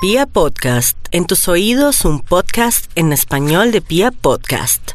Pia Podcast, en tus oídos un podcast en español de Pia Podcast.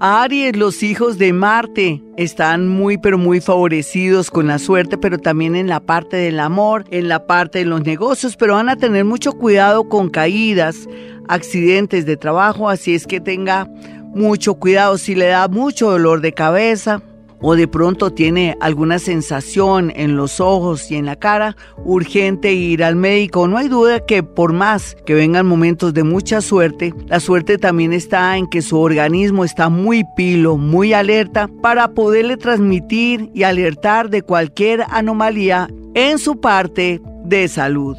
Aries, los hijos de Marte están muy pero muy favorecidos con la suerte, pero también en la parte del amor, en la parte de los negocios, pero van a tener mucho cuidado con caídas, accidentes de trabajo, así es que tenga mucho cuidado si le da mucho dolor de cabeza, o de pronto tiene alguna sensación en los ojos y en la cara, urgente ir al médico. No hay duda que por más que vengan momentos de mucha suerte, la suerte también está en que su organismo está muy pilo, muy alerta para poderle transmitir y alertar de cualquier anomalía en su parte de salud.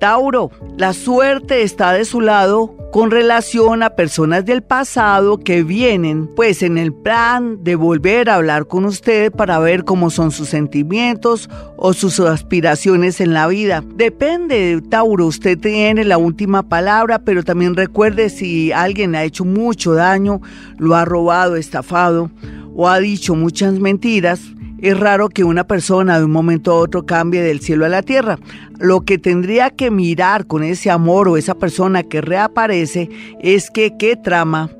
Tauro, la suerte está de su lado con relación a personas del pasado que vienen pues en el plan de volver a hablar con usted para ver cómo son sus sentimientos o sus aspiraciones en la vida. Depende, Tauro, usted tiene la última palabra, pero también recuerde si alguien ha hecho mucho daño, lo ha robado, estafado o ha dicho muchas mentiras, es raro que una persona de un momento a otro cambie del cielo a la tierra. Lo que tendría que mirar con ese amor o esa persona que reaparece es que qué trama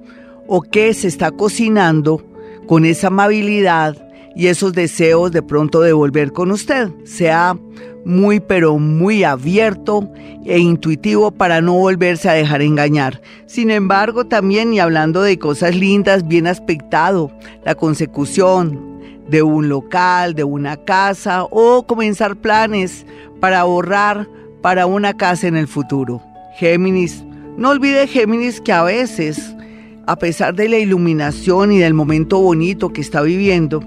o qué se está cocinando con esa amabilidad y esos deseos de pronto de volver con usted. Sea muy pero muy abierto e intuitivo para no volverse a dejar engañar. Sin embargo, también y hablando de cosas lindas, bien aspectado, la consecución, de un local, de una casa o comenzar planes para ahorrar para una casa en el futuro. Géminis, no olvide Géminis que a veces, a pesar de la iluminación y del momento bonito que está viviendo,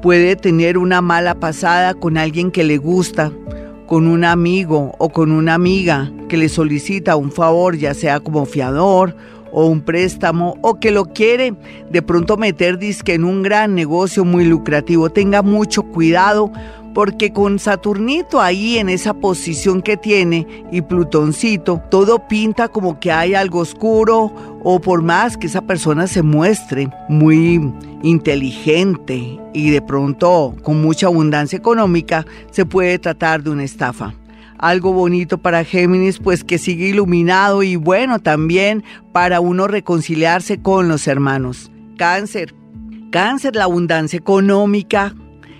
puede tener una mala pasada con alguien que le gusta, con un amigo o con una amiga que le solicita un favor, ya sea como fiador o un préstamo o que lo quiere de pronto meter disque en un gran negocio muy lucrativo. Tenga mucho cuidado porque con Saturnito ahí en esa posición que tiene y Plutoncito, todo pinta como que hay algo oscuro o por más que esa persona se muestre muy inteligente y de pronto con mucha abundancia económica, se puede tratar de una estafa algo bonito para Géminis, pues que sigue iluminado y bueno también para uno reconciliarse con los hermanos. Cáncer. Cáncer, la abundancia económica,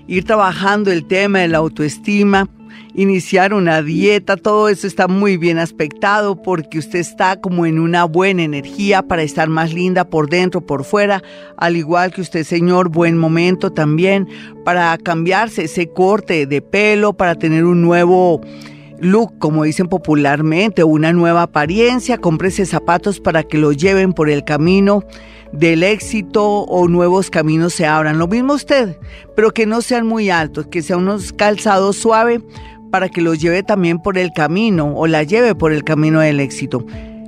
ir trabajando el tema de la autoestima, iniciar una dieta, todo eso está muy bien aspectado porque usted está como en una buena energía para estar más linda por dentro, por fuera, al igual que usted, señor, buen momento también para cambiarse ese corte de pelo, para tener un nuevo look, como dicen popularmente, una nueva apariencia, cómprese zapatos para que lo lleven por el camino del éxito o nuevos caminos se abran. Lo mismo usted, pero que no sean muy altos, que sean unos calzados suaves para que los lleve también por el camino o la lleve por el camino del éxito.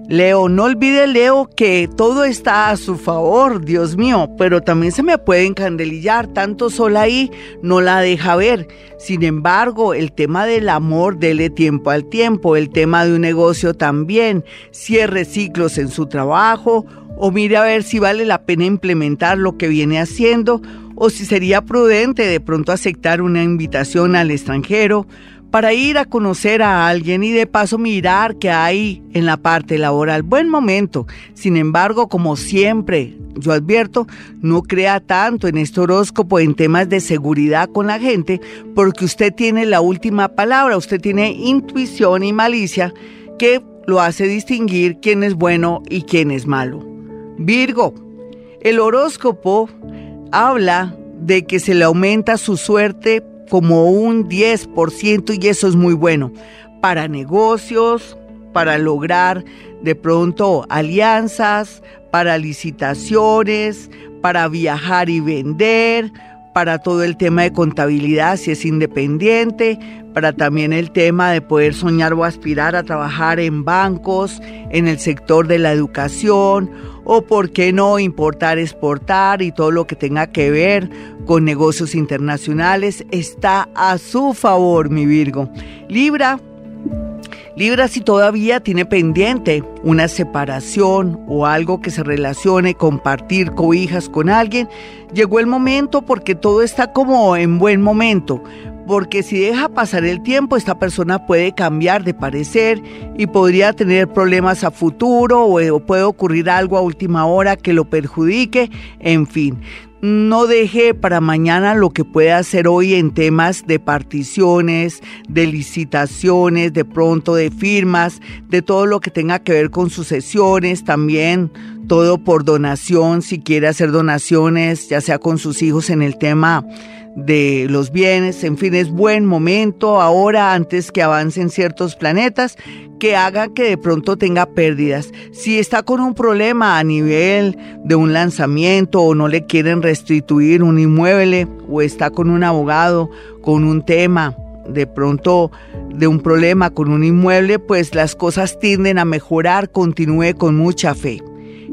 Leo, no olvide Leo que todo está a su favor, Dios mío, pero también se me puede encandelillar, tanto sol ahí no la deja ver. Sin embargo, el tema del amor, dele tiempo al tiempo, el tema de un negocio también, cierre ciclos en su trabajo o mire a ver si vale la pena implementar lo que viene haciendo o si sería prudente de pronto aceptar una invitación al extranjero para ir a conocer a alguien y de paso mirar qué hay en la parte laboral. Buen momento. Sin embargo, como siempre, yo advierto, no crea tanto en este horóscopo en temas de seguridad con la gente, porque usted tiene la última palabra, usted tiene intuición y malicia que lo hace distinguir quién es bueno y quién es malo. Virgo, el horóscopo habla de que se le aumenta su suerte como un 10% y eso es muy bueno. Para negocios, para lograr de pronto alianzas, para licitaciones, para viajar y vender, para todo el tema de contabilidad si es independiente, para también el tema de poder soñar o aspirar a trabajar en bancos, en el sector de la educación o por qué no importar, exportar y todo lo que tenga que ver con negocios internacionales está a su favor, mi Virgo. Libra, Libra si todavía tiene pendiente una separación o algo que se relacione, compartir cobijas con alguien, llegó el momento porque todo está como en buen momento porque si deja pasar el tiempo, esta persona puede cambiar de parecer y podría tener problemas a futuro o, puede ocurrir algo a última hora que lo perjudique, en fin. No deje para mañana lo que puede hacer hoy en temas de particiones, de licitaciones, de pronto de firmas, de todo lo que tenga que ver con sucesiones, también todo por donación, si quiere hacer donaciones, ya sea con sus hijos en el tema de los bienes, en fin, es buen momento ahora antes que avancen ciertos planetas que hagan que de pronto tenga pérdidas. Si está con un problema a nivel de un lanzamiento o no le quieren restituir un inmueble o está con un abogado con un tema de pronto de un problema con un inmueble, pues las cosas tienden a mejorar, continúe con mucha fe.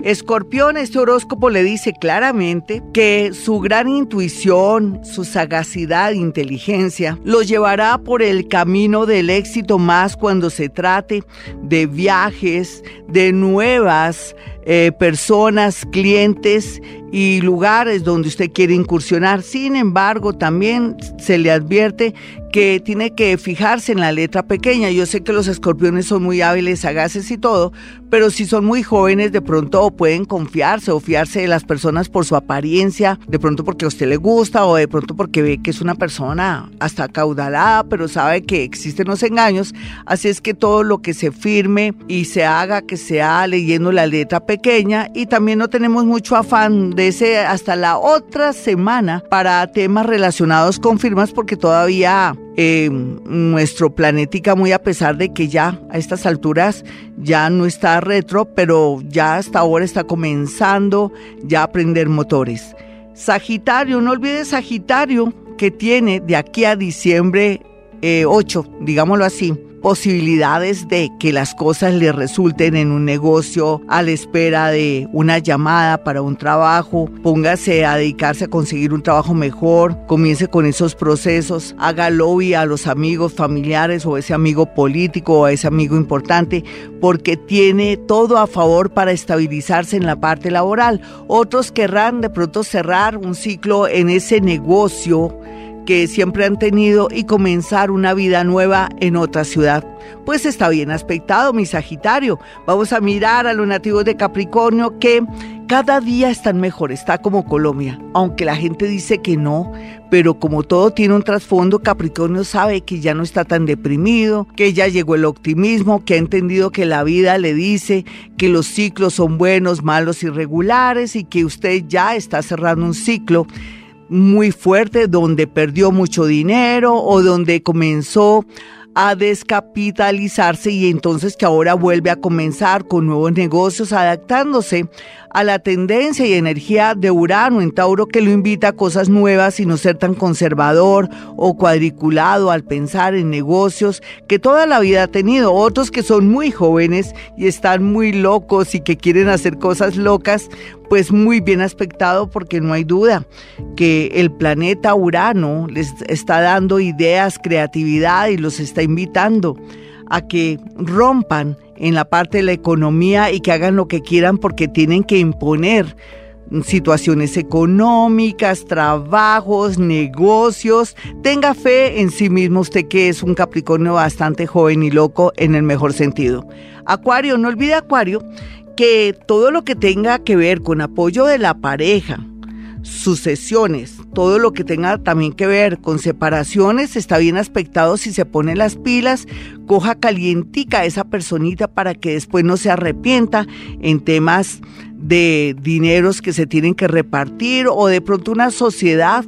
Escorpión, este horóscopo le dice claramente que su gran intuición, su sagacidad, inteligencia, lo llevará por el camino del éxito más cuando se trate de viajes, de nuevas eh, personas, clientes y lugares donde usted quiere incursionar. Sin embargo, también se le advierte que tiene que fijarse en la letra pequeña. Yo sé que los escorpiones son muy hábiles, sagaces y todo, pero si son muy jóvenes, de pronto pueden confiarse o fiarse de las personas por su apariencia, de pronto porque a usted le gusta o de pronto porque ve que es una persona hasta caudalada, pero sabe que existen los engaños. Así es que todo lo que se firme y se haga, que sea leyendo la letra pequeña y también no tenemos mucho afán de ese hasta la otra semana para temas relacionados con firmas porque todavía eh, nuestro planética, muy a pesar de que ya a estas alturas ya no está retro, pero ya hasta ahora está comenzando ya a aprender motores. Sagitario, no olvides Sagitario, que tiene de aquí a diciembre 8, eh, digámoslo así, posibilidades de que las cosas le resulten en un negocio a la espera de una llamada para un trabajo, póngase a dedicarse a conseguir un trabajo mejor, comience con esos procesos, haga lobby a los amigos familiares o ese amigo político o a ese amigo importante, porque tiene todo a favor para estabilizarse en la parte laboral. Otros querrán de pronto cerrar un ciclo en ese negocio que siempre han tenido y comenzar una vida nueva en otra ciudad. Pues está bien aspectado, mi Sagitario. Vamos a mirar a los nativos de Capricornio que cada día están mejor, está como Colombia, aunque la gente dice que no, pero como todo tiene un trasfondo, Capricornio sabe que ya no está tan deprimido, que ya llegó el optimismo, que ha entendido que la vida le dice que los ciclos son buenos, malos y regulares y que usted ya está cerrando un ciclo muy fuerte, donde perdió mucho dinero o donde comenzó a descapitalizarse y entonces que ahora vuelve a comenzar con nuevos negocios adaptándose a la tendencia y energía de Urano en Tauro que lo invita a cosas nuevas y no ser tan conservador o cuadriculado al pensar en negocios que toda la vida ha tenido. Otros que son muy jóvenes y están muy locos y que quieren hacer cosas locas, pues muy bien aspectado porque no hay duda que el planeta Urano les está dando ideas, creatividad y los está invitando a que rompan en la parte de la economía y que hagan lo que quieran porque tienen que imponer situaciones económicas, trabajos, negocios. Tenga fe en sí mismo usted que es un Capricornio bastante joven y loco en el mejor sentido. Acuario, no olvide Acuario que todo lo que tenga que ver con apoyo de la pareja, sucesiones, todo lo que tenga también que ver con separaciones, está bien aspectado si se pone las pilas, coja calientica a esa personita para que después no se arrepienta en temas de dineros que se tienen que repartir o de pronto una sociedad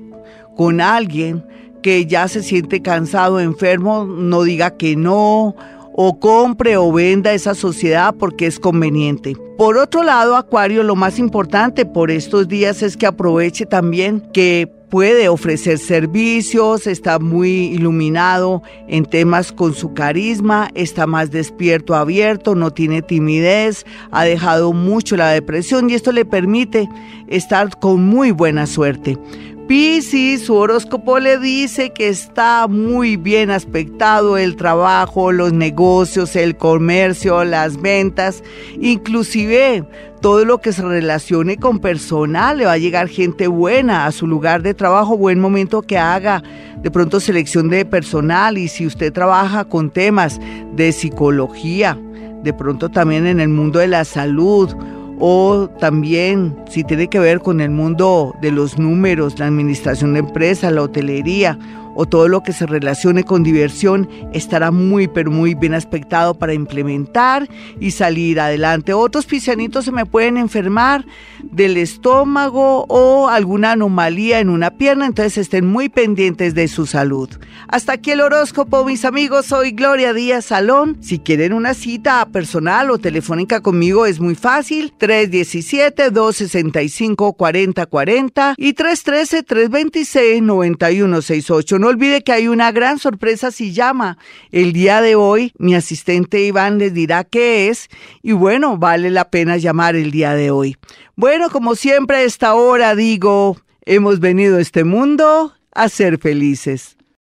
con alguien que ya se siente cansado, enfermo, no diga que no o compre o venda esa sociedad porque es conveniente. Por otro lado, Acuario, lo más importante por estos días es que aproveche también que puede ofrecer servicios, está muy iluminado en temas con su carisma, está más despierto, abierto, no tiene timidez, ha dejado mucho la depresión y esto le permite estar con muy buena suerte. Piscis, su horóscopo le dice que está muy bien aspectado el trabajo, los negocios, el comercio, las ventas, inclusive todo lo que se relacione con personal, le va a llegar gente buena a su lugar de trabajo, buen momento que haga de pronto selección de personal. Y si usted trabaja con temas de psicología, de pronto también en el mundo de la salud o también si tiene que ver con el mundo de los números, la administración de empresas, la hotelería o todo lo que se relacione con diversión estará muy pero muy bien aspectado para implementar y salir adelante. Otros piscianitos se me pueden enfermar del estómago o alguna anomalía en una pierna, entonces estén muy pendientes de su salud. Hasta aquí el horóscopo, mis amigos. Soy Gloria Díaz Salón. Si quieren una cita personal o telefónica conmigo es muy fácil. 317-265-4040 y 313-326-9168. No olvide que hay una gran sorpresa si llama. El día de hoy mi asistente Iván les dirá qué es y bueno, vale la pena llamar el día de hoy. Bueno, como siempre a esta hora digo, hemos venido a este mundo a ser felices.